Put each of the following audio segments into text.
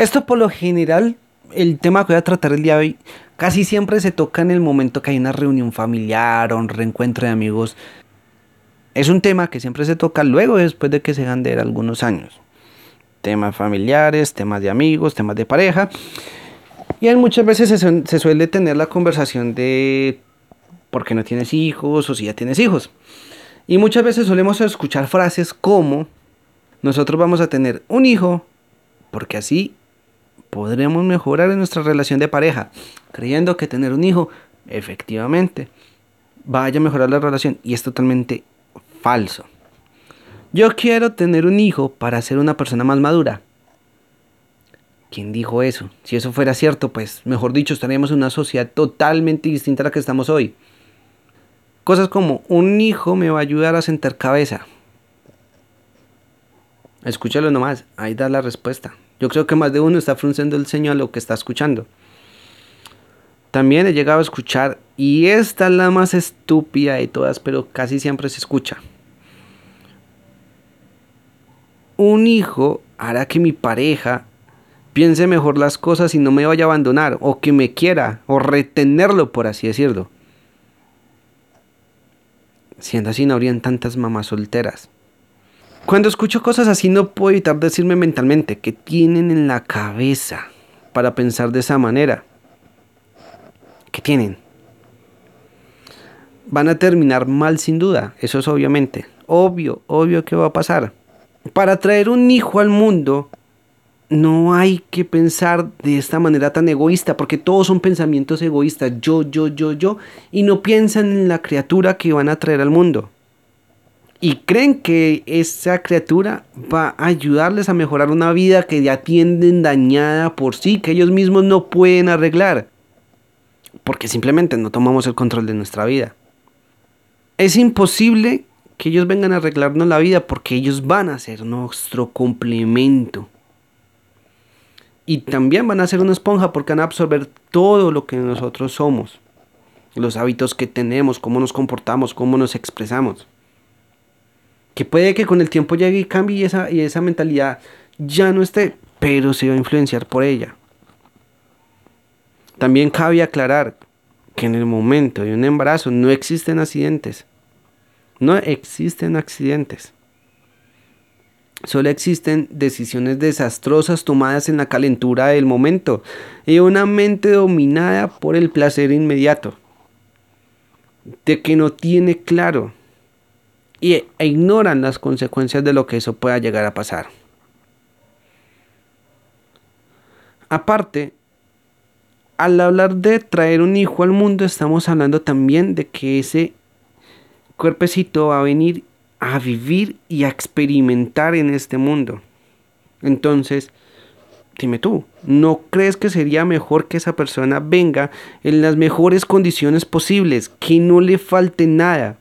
Esto por lo general, el tema que voy a tratar el día de hoy, casi siempre se toca en el momento que hay una reunión familiar o un reencuentro de amigos. Es un tema que siempre se toca luego después de que se han de algunos años. Temas familiares, temas de amigos, temas de pareja. Y muchas veces se, se suele tener la conversación de por qué no tienes hijos o si ya tienes hijos. Y muchas veces solemos escuchar frases como nosotros vamos a tener un hijo porque así podremos mejorar en nuestra relación de pareja, creyendo que tener un hijo efectivamente vaya a mejorar la relación y es totalmente falso. Yo quiero tener un hijo para ser una persona más madura. ¿Quién dijo eso? Si eso fuera cierto, pues mejor dicho, estaríamos en una sociedad totalmente distinta a la que estamos hoy. Cosas como un hijo me va a ayudar a sentar cabeza. Escúchalo nomás, ahí da la respuesta. Yo creo que más de uno está frunciendo el ceño a lo que está escuchando. También he llegado a escuchar, y esta es la más estúpida de todas, pero casi siempre se escucha. Un hijo hará que mi pareja piense mejor las cosas y no me vaya a abandonar, o que me quiera, o retenerlo, por así decirlo. Siendo así, no habrían tantas mamás solteras. Cuando escucho cosas así, no puedo evitar decirme mentalmente que tienen en la cabeza para pensar de esa manera. ¿Qué tienen? Van a terminar mal sin duda, eso es obviamente. Obvio, obvio que va a pasar. Para traer un hijo al mundo, no hay que pensar de esta manera tan egoísta, porque todos son pensamientos egoístas, yo, yo, yo, yo, y no piensan en la criatura que van a traer al mundo. Y creen que esa criatura va a ayudarles a mejorar una vida que ya tienden dañada por sí, que ellos mismos no pueden arreglar, porque simplemente no tomamos el control de nuestra vida. Es imposible que ellos vengan a arreglarnos la vida porque ellos van a ser nuestro complemento y también van a ser una esponja porque van a absorber todo lo que nosotros somos. Los hábitos que tenemos, cómo nos comportamos, cómo nos expresamos. Que puede que con el tiempo llegue y cambie y esa, y esa mentalidad ya no esté, pero se va a influenciar por ella. También cabe aclarar que en el momento de un embarazo no existen accidentes. No existen accidentes. Solo existen decisiones desastrosas tomadas en la calentura del momento y una mente dominada por el placer inmediato, de que no tiene claro y e ignoran las consecuencias de lo que eso pueda llegar a pasar. Aparte, al hablar de traer un hijo al mundo, estamos hablando también de que ese cuerpecito va a venir a vivir y a experimentar en este mundo. Entonces, dime tú, ¿no crees que sería mejor que esa persona venga en las mejores condiciones posibles, que no le falte nada?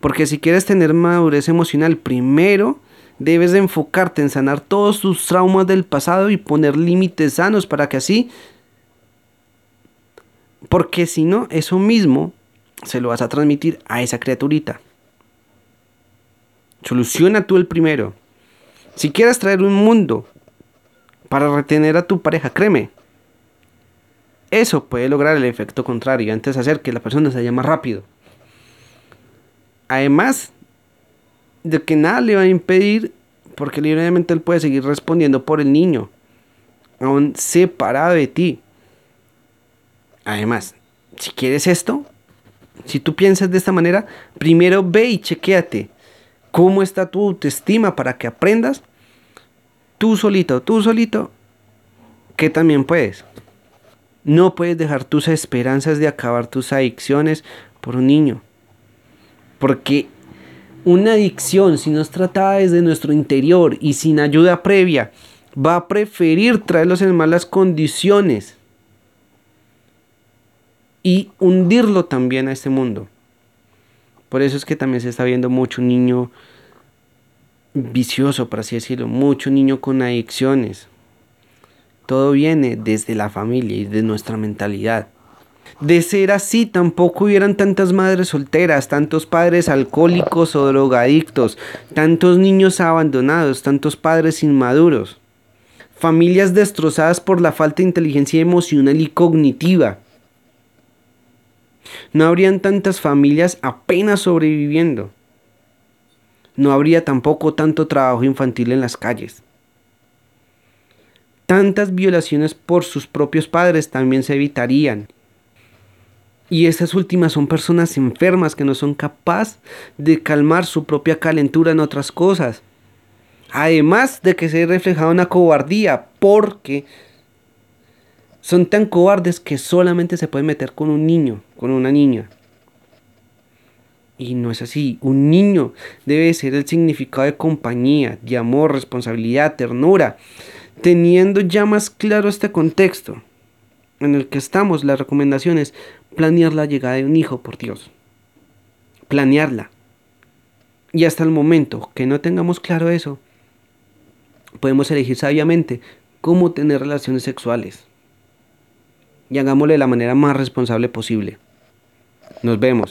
Porque si quieres tener madurez emocional, primero debes de enfocarte en sanar todos tus traumas del pasado y poner límites sanos para que así, porque si no, eso mismo se lo vas a transmitir a esa criaturita. Soluciona tú el primero. Si quieres traer un mundo para retener a tu pareja, créeme, eso puede lograr el efecto contrario, antes hacer que la persona se vaya más rápido. Además de que nada le va a impedir, porque libremente él puede seguir respondiendo por el niño, aún separado de ti. Además, si quieres esto, si tú piensas de esta manera, primero ve y chequéate cómo está tu autoestima para que aprendas tú solito, tú solito, que también puedes. No puedes dejar tus esperanzas de acabar tus adicciones por un niño. Porque una adicción, si no es tratada desde nuestro interior y sin ayuda previa, va a preferir traerlos en malas condiciones y hundirlo también a este mundo. Por eso es que también se está viendo mucho niño vicioso, por así decirlo, mucho niño con adicciones. Todo viene desde la familia y de nuestra mentalidad. De ser así, tampoco hubieran tantas madres solteras, tantos padres alcohólicos o drogadictos, tantos niños abandonados, tantos padres inmaduros. familias destrozadas por la falta de inteligencia emocional y cognitiva. No habrían tantas familias apenas sobreviviendo. No habría tampoco tanto trabajo infantil en las calles. Tantas violaciones por sus propios padres también se evitarían. Y estas últimas son personas enfermas que no son capaces de calmar su propia calentura en otras cosas. Además de que se refleja una cobardía, porque son tan cobardes que solamente se pueden meter con un niño, con una niña. Y no es así. Un niño debe ser el significado de compañía, de amor, responsabilidad, ternura. Teniendo ya más claro este contexto en el que estamos, la recomendación es planear la llegada de un hijo, por Dios. Planearla. Y hasta el momento que no tengamos claro eso, podemos elegir sabiamente cómo tener relaciones sexuales. Y hagámoslo de la manera más responsable posible. Nos vemos.